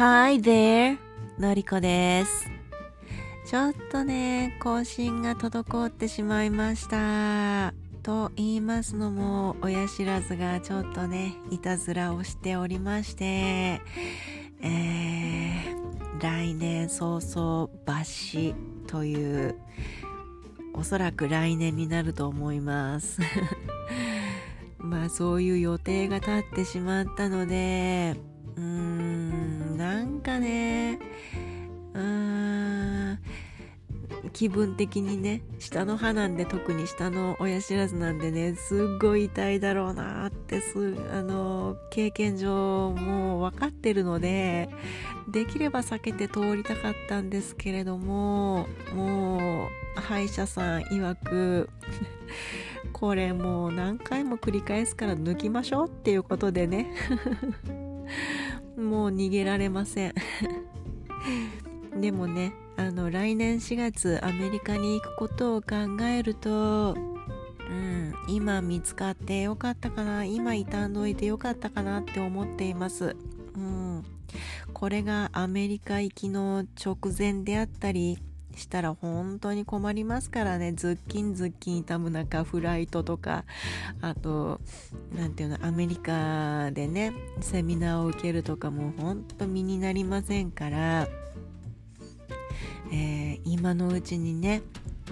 Hi there! のりこです。ちょっとね、更新が滞ってしまいました。と言いますのも、親知らずがちょっとね、いたずらをしておりまして、えー、来年早々抜歯という、おそらく来年になると思います。まあそういう予定が立ってしまったので、うーん、なんかね、うーん、気分的にね、下の歯なんで特に下の親知らずなんでね、すっごい痛いだろうなってす、あの、経験上もう分かってるので、できれば避けて通りたかったんですけれども、もう、歯医者さん曰く、これもう何回も繰り返すから抜きましょうっていうことでね。もう逃げられません。でもねあの来年4月アメリカに行くことを考えるとうん今見つかってよかったかな今傷んどいてよかったかなって思っています。うんこれがアメリカ行きの直前であったりしたら本当に困りますからねズッキンズッキン痛む中フライトとかあと何ていうのアメリカでねセミナーを受けるとかも本当身になりませんから、えー今のうちにね、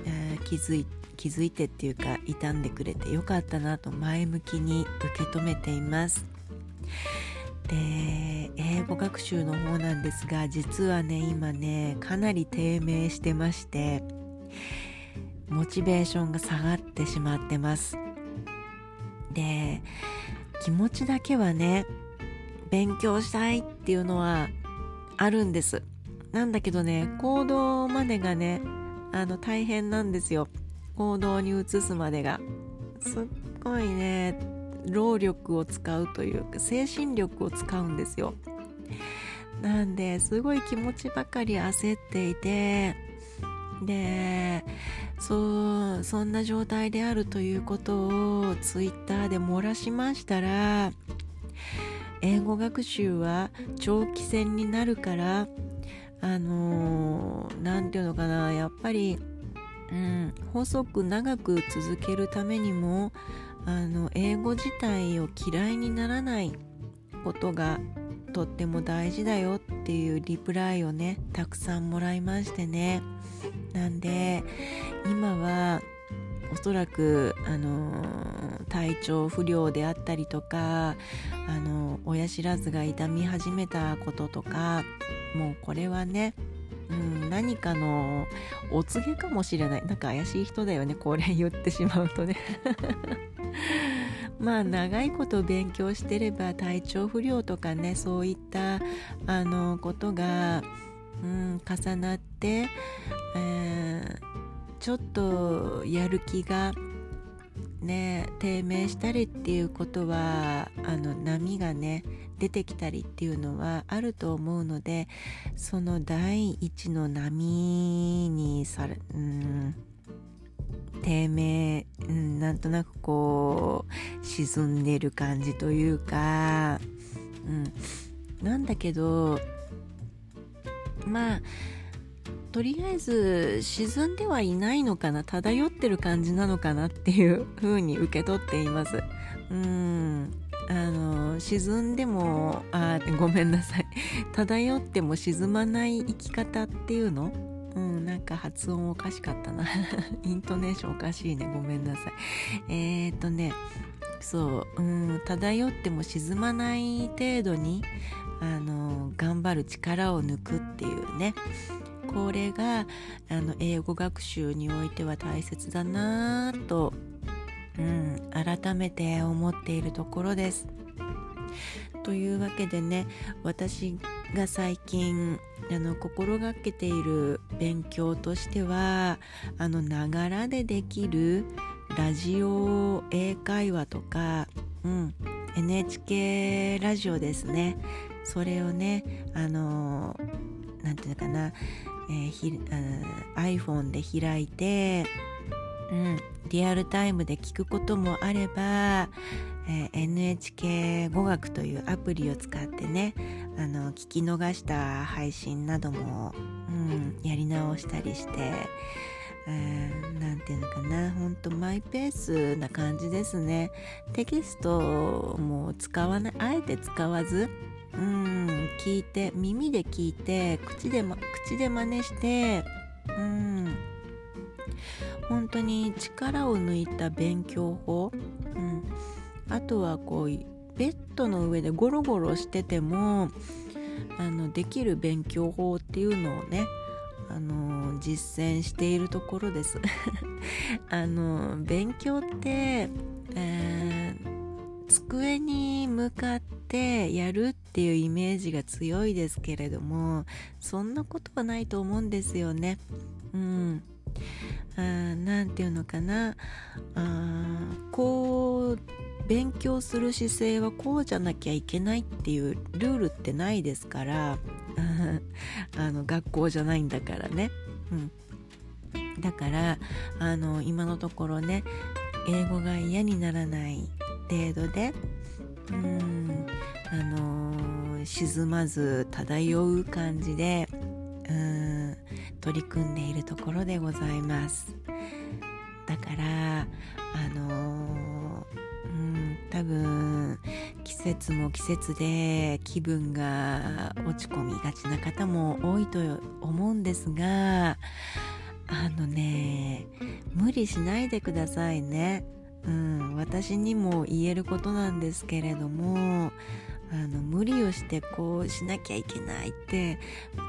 えー気づい気づいてっていうか傷んでくれてよかったなと前向きに受け止めています。で英語学習の方なんですが実はね今ねかなり低迷してましてモチベーションが下がってしまってます。で気持ちだけはね勉強したいっていうのはあるんです。なんだけどね行動までがねあの大変なんですよ。行動に移すまでが。すっごいね労力を使うというか精神力を使うんですよ。なんですごい気持ちばかり焦っていてでそうそんな状態であるということをツイッターで漏らしましたら英語学習は長期戦になるからあの何て言うのかなやっぱりうん、細く長く続けるためにもあの英語自体を嫌いにならないことがとっても大事だよっていうリプライをねたくさんもらいましてね。なんで今はおそらくあの体調不良であったりとかあの親知らずが痛み始めたこととかもうこれはねうん、何かのお告げかもしれない。なんか怪しい人だよねこれ言ってしまうとね。まあ長いこと勉強してれば体調不良とかねそういったあのことが、うん、重なって、えーちょっとやる気がね低迷したりっていうことはあの波がね出てきたりっていうのはあると思うのでその第一の波にされ、うん、低迷、うん、なんとなくこう沈んでる感じというか、うん、なんだけどまあとりあえず沈んではいないのかな漂ってる感じなのかなっていう風に受け取っています。うん。あの沈んでもあごめんなさい。漂っても沈まない生き方っていうのうんなんか発音おかしかったな。イントネーションおかしいね。ごめんなさい。えー、っとねそう、うん、漂っても沈まない程度にあの頑張る力を抜くっていうね。これがあの英語学習においては大切だなぁと、うん、改めて思っているところです。というわけでね私が最近あの心がけている勉強としてはあのながらでできるラジオ英会話とか、うん、NHK ラジオですね。それをねあのなんていうのかな、えーひあ iPhone で開いてうん、リアルタイムで聞くこともあれば、えー、NHK 語学というアプリを使ってねあの聞き逃した配信なども、うん、やり直したりして何て言うのかなほんとマイペースな感じですね。テキストも使わないあえて使わずうん聞いて耳で聞いて口で,、ま、口で真似してうん。本当に力を抜いた勉強法、うん、あとはこうベッドの上でゴロゴロしててもあのできる勉強法っていうのをねあの実践しているところです。あの勉強って、えー、机に向かってやるっていうイメージが強いですけれどもそんなことはないと思うんですよね。うん。何て言うのかな。あこう勉強する姿勢はこうじゃなきゃいけないっていうルールってないですから あの学校じゃないんだからね、うん、だからあの今のところね英語が嫌にならない程度でうんあの沈まず漂う感じでうん取り組んでいるところでございます。だからあのうん多分季節も季節で気分が落ち込みがちな方も多いと思うんですがあのね無理しないでくださいね。うん、私にも言えることなんですけれどもあの無理をしてこうしなきゃいけないって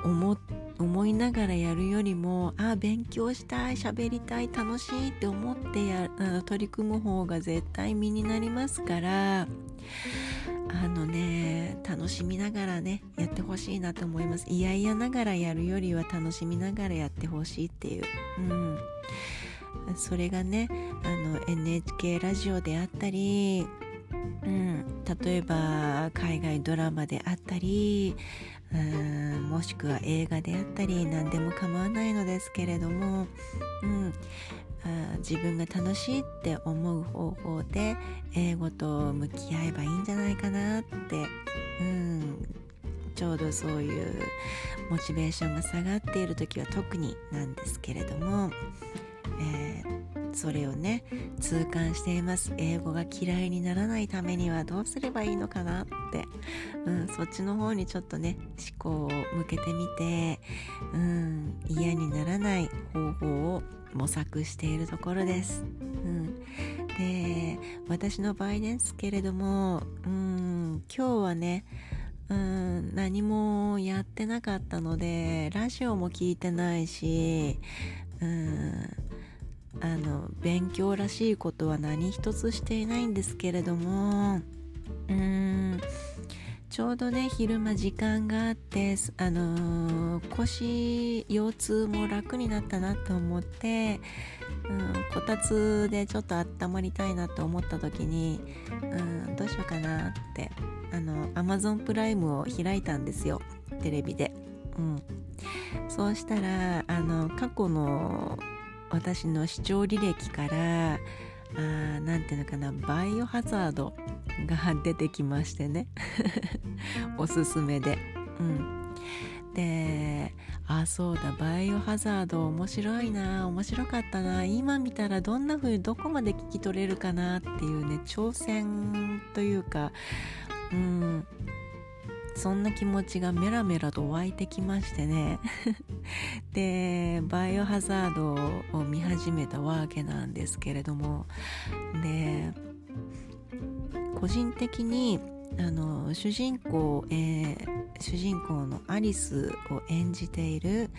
思思いながらやるよりもああ勉強したい喋りたい楽しいって思ってやあの取り組む方が絶対身になりますからあのね楽しみながらねやってほしいなと思います。いやいやながらやるよりは楽しみながらやってほしいっていう、うん、それがねあの NHK ラジオであったりうん、例えば海外ドラマであったりうんもしくは映画であったり何でも構わないのですけれども、うん、あ自分が楽しいって思う方法で英語と向き合えばいいんじゃないかなって、うん、ちょうどそういうモチベーションが下がっている時は特になんですけれども、えーそれをね痛感しています。英語が嫌いにならないためにはどうすればいいのかなって、うん、そっちの方にちょっとね思考を向けてみて、うん、嫌にならない方法を模索しているところです。うん、で私の場合ですけれども、うん、今日はねうん何もやってなかったのでラジオも聞いてないしうんあの勉強らしいことは何一つしていないんですけれども。うーん。ちょうどね昼間時間があってあのー、腰腰痛も楽になったなと思って、うん、こたつでちょっと温まりたいなと思った時に、うん、どうしようかなってあの Amazon プライムを開いたんですよテレビで。うん、そうしたらあの過去の私の視聴履歴から何ていうのかなバイオハザードが出てきましてね。おすすめで。うん。であそうだバイオハザード面白いな面白かったな今見たらどんな風にどこまで聞き取れるかなっていうね挑戦というかうん。そんな気持ちがメラメラと湧いてきましてね。でバイオハザードを見始めたわけなんですけれども。で個人的にあの主人公、えー、主人公のアリスを演じている、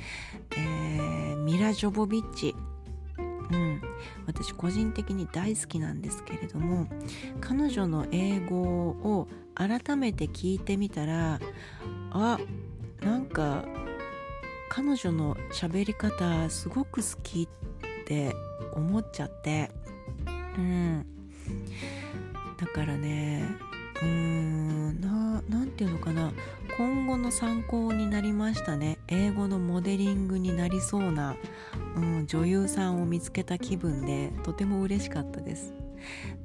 えー、ミラ・ジョボビッチ。うん、私個人的に大好きなんですけれども彼女の英語を改めて聞いてみたらあなんか彼女の喋り方すごく好きって思っちゃって。うん。だからねうーんな何て言うのかな。今後の参考になりましたね。英語のモデリングになりそうなうん、女優さんを見つけた気分でとても嬉しかったです。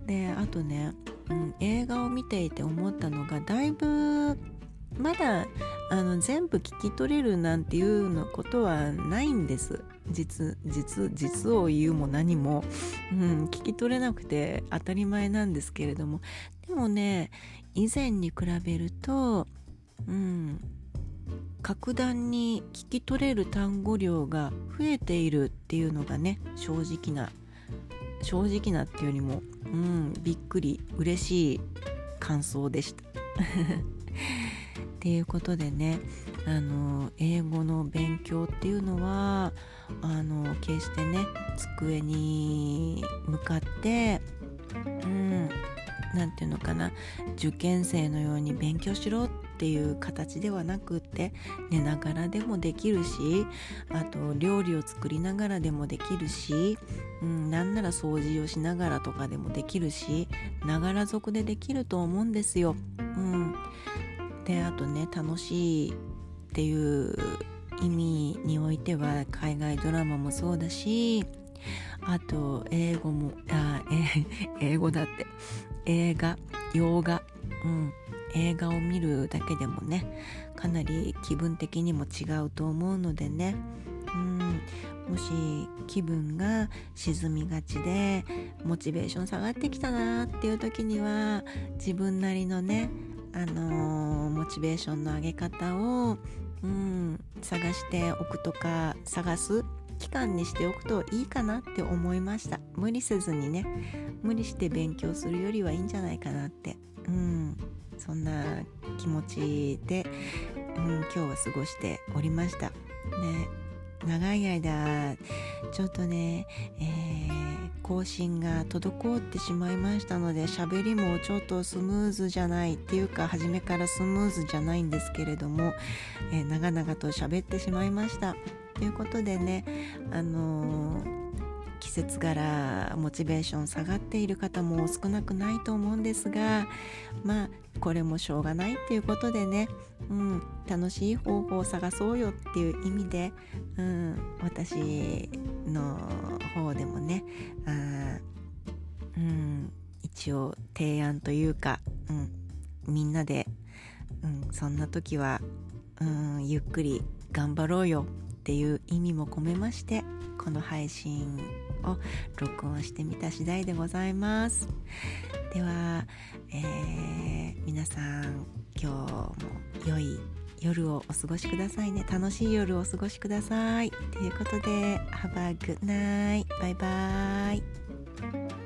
であとね、うん、映画を見ていて思ったのがだいぶまだあの全部聞き取れるなんていうのことはないんです。実実実を言うも何も、うん、聞き取れなくて当たり前なんですけれども。でもね以前に比べると、うん、格段に聞き取れる単語量が増えているっていうのがね正直な正直なっていうよりも、うん、びっくり嬉しい感想でした。っていうことでねあの英語の勉強っていうのはあの決してね机に向かってうん何て言うのかな受験生のように勉強しろっっていう形ではなくって寝ながらでもできるしあと料理を作りながらでもできるし、うん、なんなら掃除をしながらとかでもできるしながら族でできると思うんですよ。うん、であとね楽しいっていう意味においては海外ドラマもそうだしあと英語もあえ英語だって。映画洋画。うん。映画を見るだけでもねかなり気分的にも違うと思うのでね。うんもし気分が沈みがちでモチベーション下がってきたなっていう時には自分なりのねあのー、モチベーションの上げ方を、うん、探しておくとか探す期間にしておくといいかなって思いました。無理せずにね無理して勉強するよりはいいんじゃないかなって。うん。そんな気持ちで、うん、今日は過ごしておりましたね長い間ちょっとね、えー更新が滞ってしまいましたので喋りもちょっとスムーズじゃないっていうか初めからスムーズじゃないんですけれども、えー、長々と喋ってしまいました。ということでねあのー季節柄モチベーション下がっている方も少なくないと思うんですがまあこれもしょうがないっていうことでね、うん、楽しい方法を探そうよっていう意味で、うん、私の方でもねあ、うん、一応提案というか、うん、みんなで、うん、そんな時は、うん、ゆっくり頑張ろうよっていう意味も込めましてこの配信を録音してみた次第でございます。では、えー、皆さん今日も良い夜をお過ごしくださいね。楽しい夜をお過ごしください。ということで Have a good night バイバイ。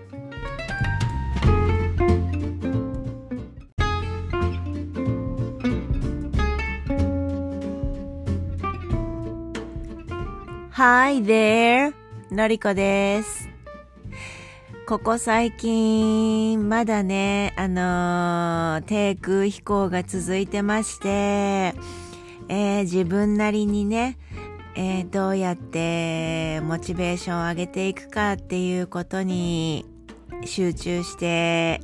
Hi there! のりこです。ここ最近、まだね、あのー、低空飛行が続いてまして、えー、自分なりにね、えー、どうやってモチベーションを上げていくかっていうことに集中して、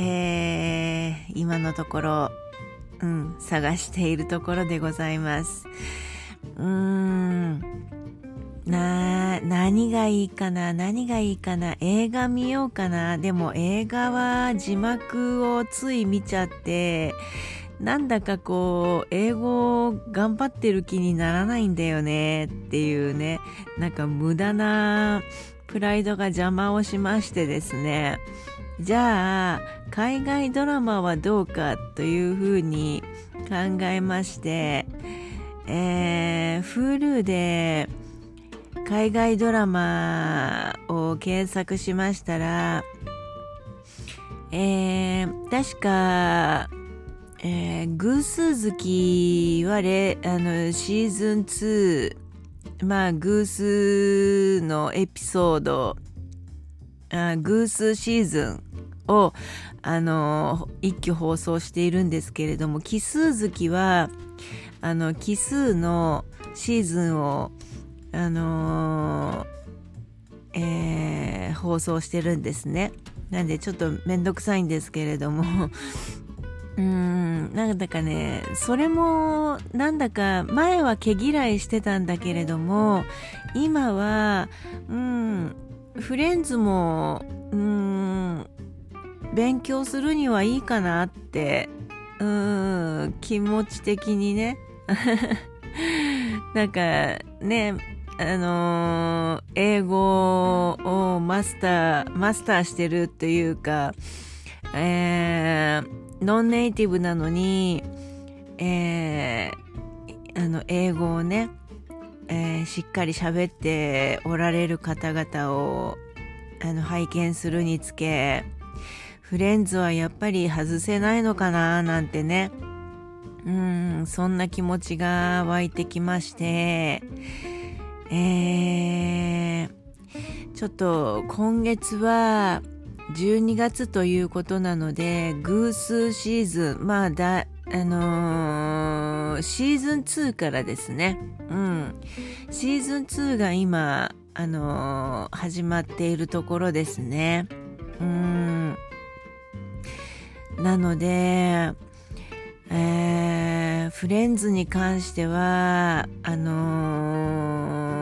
え今のところ、うん、探しているところでございます。うーん。な、何がいいかな何がいいかな映画見ようかなでも映画は字幕をつい見ちゃって、なんだかこう、英語を頑張ってる気にならないんだよねっていうね、なんか無駄なプライドが邪魔をしましてですね。じゃあ、海外ドラマはどうかというふうに考えまして、えー、Hulu で、海外ドラマを検索しましたら、えー、確か、えー、偶数月はれあのシーズン2、まあ、偶数のエピソード、あ偶数シーズンを、あの、一挙放送しているんですけれども、奇数月は、あの、奇数のシーズンをあのー、えー、放送してるんですね。なんでちょっとめんどくさいんですけれども うーんなんだかねそれもなんだか前は毛嫌いしてたんだけれども今はうんフレンズもうん勉強するにはいいかなってうん気持ち的にね なんかねあのー、英語をマスターマスターしてるっていうかえーノンネイティブなのに、えー、あの英語をね、えー、しっかり喋っておられる方々をあの拝見するにつけフレンズはやっぱり外せないのかななんてね。うんそんな気持ちが湧いてきまして。えー、ちょっと今月は12月ということなので、偶数シーズン、まあだ、あのー、シーズン2からですね、うん、シーズン2が今、あのー、始まっているところですね。うん、なので、えー、フレンズに関しては、あのー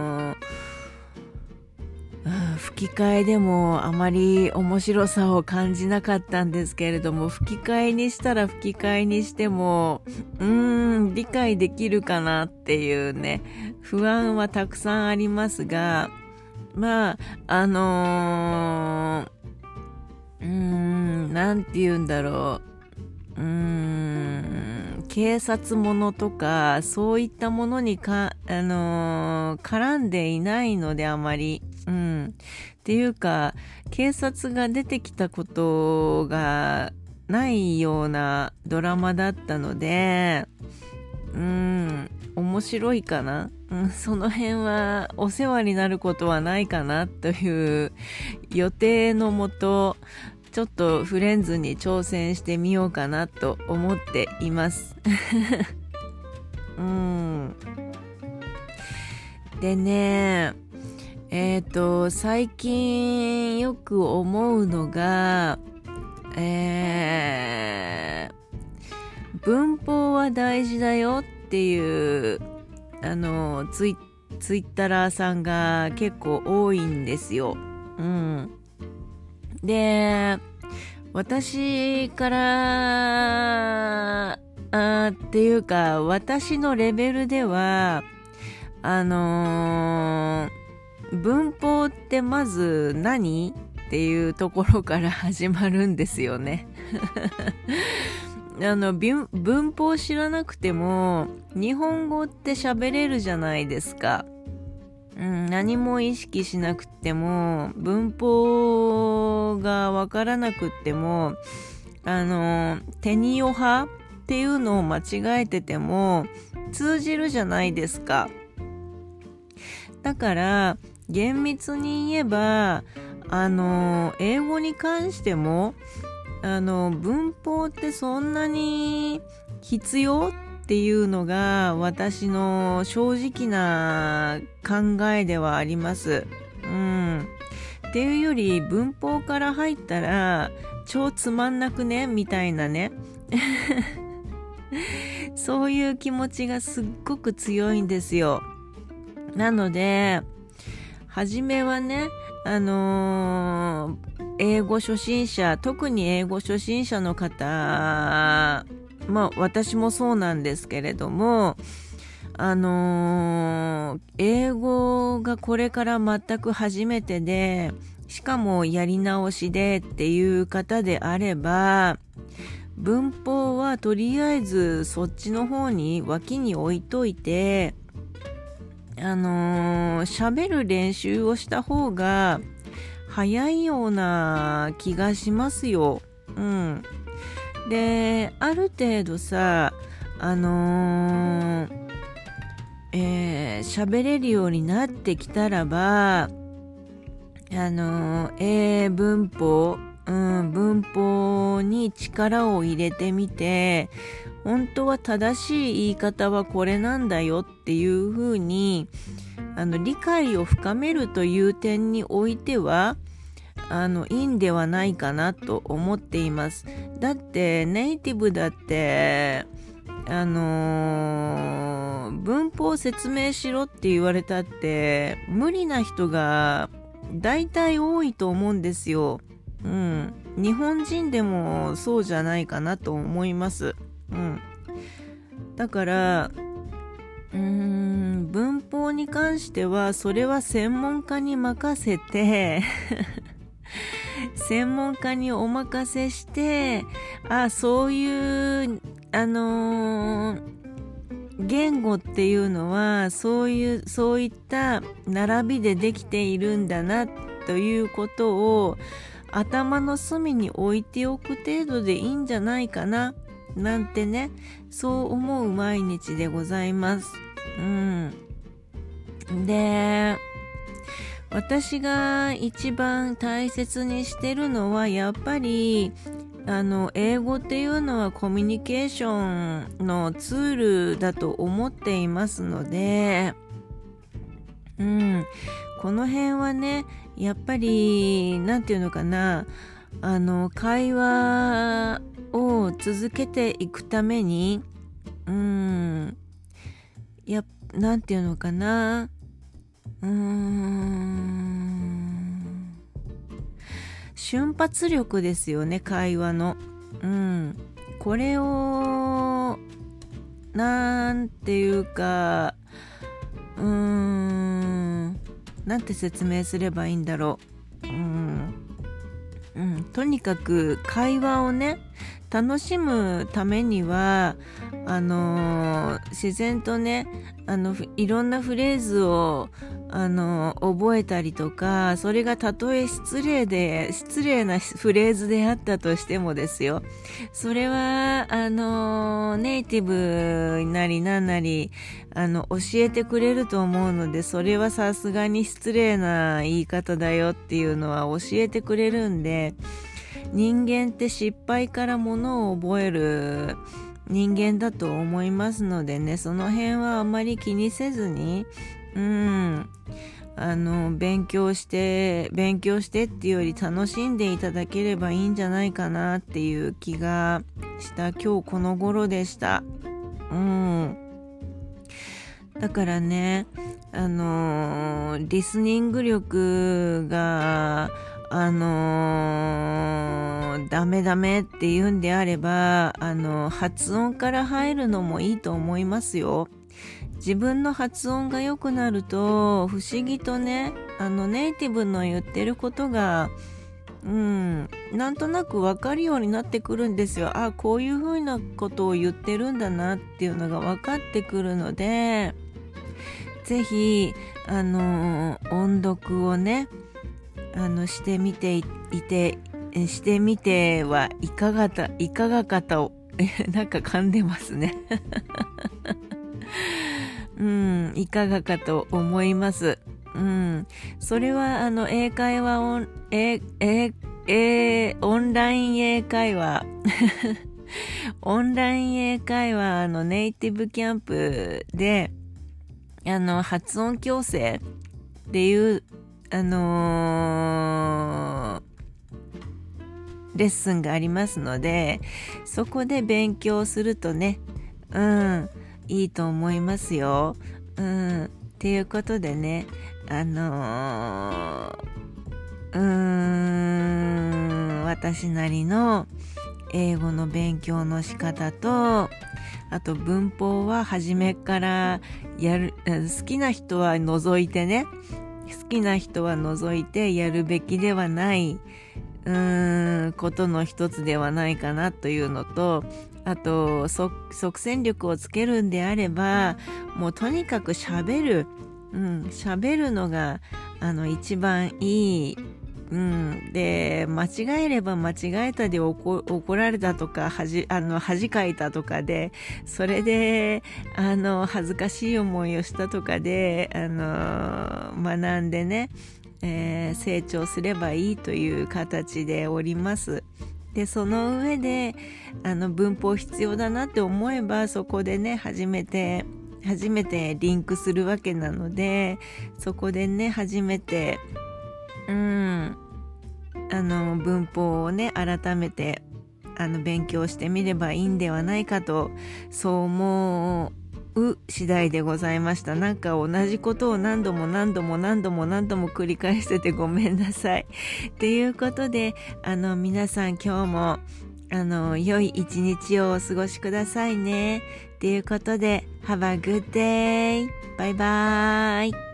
吹き替えでもあまり面白さを感じなかったんですけれども、吹き替えにしたら吹き替えにしても、うーん、理解できるかなっていうね、不安はたくさんありますが、まあ、あのー、うーん、なんて言うんだろう。うーん、警察ものとか、そういったものにか、あのー、絡んでいないのであまり、うん。っていうか、警察が出てきたことがないようなドラマだったので、うん、面白いかな、うん、その辺はお世話になることはないかなという予定のもと、ちょっとフレンズに挑戦してみようかなと思っています。うん。でね、えっ、ー、と、最近よく思うのが、えー、文法は大事だよっていう、あの、ツイツイッターさんが結構多いんですよ。うん。で、私からあっていうか私のレベルではあのー文法ってまず何っていうところから始まるんですよね。あの文法知らなくても日本語って喋れるじゃないですか。うん、何も意識しなくても文法がわからなくってもあのテニオ派っていうのを間違えてても通じるじゃないですか。だから厳密に言えばあの英語に関してもあの文法ってそんなに必要っていうのが私の正直な考えではあります。うん。っていうより文法から入ったら超つまんなくね？みたいなね。そういう気持ちがすっごく強いんですよ。なので、初めはね、あのー、英語初心者、特に英語初心者の方、まあ私もそうなんですけれども、あのー、英語がこれから全く初めてで、しかもやり直しでっていう方であれば、文法はとりあえずそっちの方に脇に置いといて、あのー、喋る練習をした方が早いような気がしますよ。うん。で、ある程度さ、あのー、えー、喋れるようになってきたらば、あのー、英文法、うん、文法に力を入れてみて、本当は正しい言い方はこれなんだよっていうふうにあの理解を深めるという点においてはあのいいんではないかなと思っていますだってネイティブだってあのー、文法説明しろって言われたって無理な人が大体多いと思うんですよ。うん。日本人でもそうじゃないかなと思います。うん。だから、うーん、文法に関してはそれは専門家に任せて 専門家にお任せしてあそういうあのー、言語っていうのはそういうそういった並びでできているんだなということを頭の隅に置いておく程度でいいんじゃないかななんてねそう思う毎日でございます。うん、で私が一番大切にしてるのはやっぱりあの英語っていうのはコミュニケーションのツールだと思っていますので、うん、この辺はねやっぱり何て言うのかなあの会話を続けていくためにうん。や何て言うのかなうん。瞬発力ですよね会話の。うん。これをなんていうかうーん。なんて説明すればいいんだろう。うん。うん、とにかく会話をね楽しむためにはあのー、自然とねあのいろんなフレーズをあの覚えたりとかそれがたとえ失礼で失礼なフレーズであったとしてもですよ。それはあのネイティブなりなんなりあの教えてくれると思うのでそれはさすがに失礼な言い方だよっていうのは教えてくれるんで人間って失敗からものを覚える人間だと思いますのでねその辺はあまり気にせずにうんあの勉強して勉強してっていうより楽しんでいただければいいんじゃないかなっていう気がした。今日この頃でした。うん。だからねあのリスニング力があのー、ダメダメって言うんであれば、あの発音から入るのもいいと思いますよ。自分の発音が良くなると、不思議とね、あの、ネイティブの言ってることが、うん、なんとなく分かるようになってくるんですよ。あ、こういうふうなことを言ってるんだなっていうのが分かってくるので、ぜひ、あの音読をね、あのしてみていてしてみてはいかがたいかがかたを なんか噛んでますね。うんいかがかと思います。うんそれはあの英会話オンえええオンライン英会話。オンライン英会話のネイティブキャンプであの発音矯正っていうあのー、レッスンがありますのでそこで勉強するとねうんいいと思いますよ。うん、っていうことでねあのー、うーん私なりの英語の勉強の仕方とあと文法は初めからやる好きな人は除いてね好きな人は除いてやるべきではないうーんことの一つではないかなというのとあと即戦力をつけるんであればもうとにかく喋るうん喋るのがあの一番いいうん、で間違えれば間違えたで怒られたとか恥あの恥かいたとかでそれであの恥ずかしい思いをしたとかであの学んでね、えー、成長すればいいという形でおります。でその上であの文法必要だなって思えばそこでね初めて初めてリンクするわけなのでそこでね初めてうんあの文法をね改めてあの勉強してみればいいんではないかとそう思う次第でございましたなんか同じことを何度も何度も何度も何度も繰り返してて ごめんなさい。ということであの皆さん今日もあの良い一日をお過ごしくださいね。ということで Have a good day! バイバーイ